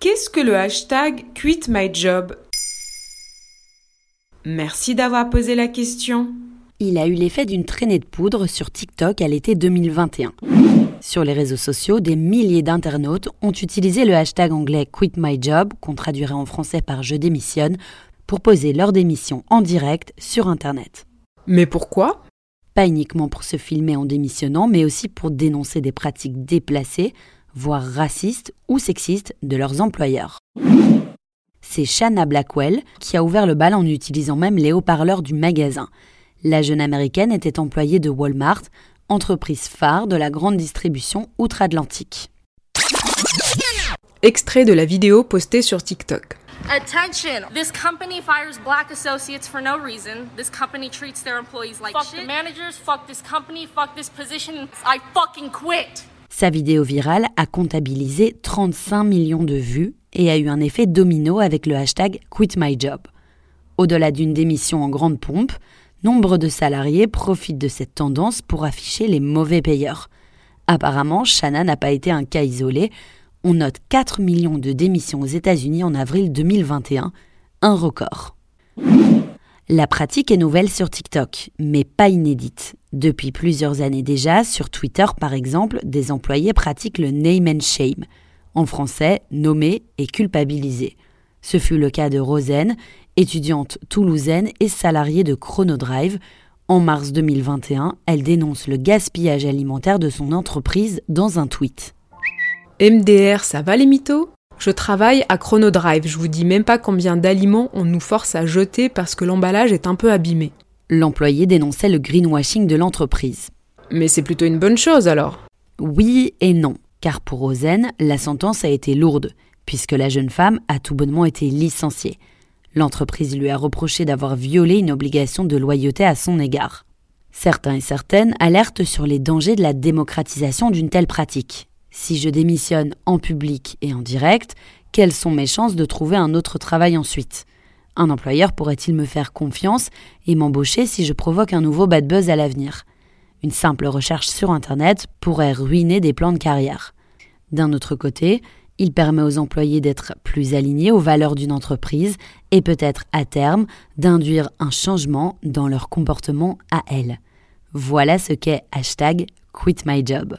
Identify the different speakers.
Speaker 1: Qu'est-ce que le hashtag Quit My Job? Merci d'avoir posé la question.
Speaker 2: Il a eu l'effet d'une traînée de poudre sur TikTok à l'été 2021. Sur les réseaux sociaux, des milliers d'internautes ont utilisé le hashtag anglais Quit My Job, qu'on traduirait en français par Je démissionne, pour poser leur démission en direct sur Internet.
Speaker 1: Mais pourquoi?
Speaker 2: Pas uniquement pour se filmer en démissionnant, mais aussi pour dénoncer des pratiques déplacées, voire racistes ou sexistes de leurs employeurs. C'est Shanna Blackwell qui a ouvert le bal en utilisant même les haut-parleurs du magasin. La jeune américaine était employée de Walmart, entreprise phare de la grande distribution outre-Atlantique.
Speaker 1: Extrait de la vidéo postée sur TikTok.
Speaker 3: Attention! This company fires black associates for no reason. This company treats their employees like fuck the managers, fuck this company, fuck this position. I fucking quit!
Speaker 2: Sa vidéo virale a comptabilisé 35 millions de vues et a eu un effet domino avec le hashtag QuitMyJob. Au-delà d'une démission en grande pompe, nombre de salariés profitent de cette tendance pour afficher les mauvais payeurs. Apparemment, Shanna n'a pas été un cas isolé. On note 4 millions de démissions aux États-Unis en avril 2021, un record. La pratique est nouvelle sur TikTok, mais pas inédite. Depuis plusieurs années déjà, sur Twitter par exemple, des employés pratiquent le name and shame, en français nommer et culpabiliser. Ce fut le cas de Rosen, étudiante toulousaine et salariée de Chronodrive. En mars 2021, elle dénonce le gaspillage alimentaire de son entreprise dans un tweet.
Speaker 1: MDR, ça va les mythos? Je travaille à Chronodrive, je vous dis même pas combien d'aliments on nous force à jeter parce que l'emballage est un peu abîmé.
Speaker 2: L'employé dénonçait le greenwashing de l'entreprise.
Speaker 1: Mais c'est plutôt une bonne chose alors
Speaker 2: Oui et non, car pour Rosen, la sentence a été lourde, puisque la jeune femme a tout bonnement été licenciée. L'entreprise lui a reproché d'avoir violé une obligation de loyauté à son égard. Certains et certaines alertent sur les dangers de la démocratisation d'une telle pratique. Si je démissionne en public et en direct, quelles sont mes chances de trouver un autre travail ensuite? Un employeur pourrait-il me faire confiance et m'embaucher si je provoque un nouveau bad buzz à l'avenir? Une simple recherche sur Internet pourrait ruiner des plans de carrière. D'un autre côté, il permet aux employés d'être plus alignés aux valeurs d'une entreprise et peut-être à terme d'induire un changement dans leur comportement à elle. Voilà ce qu'est hashtag QuitMyJob.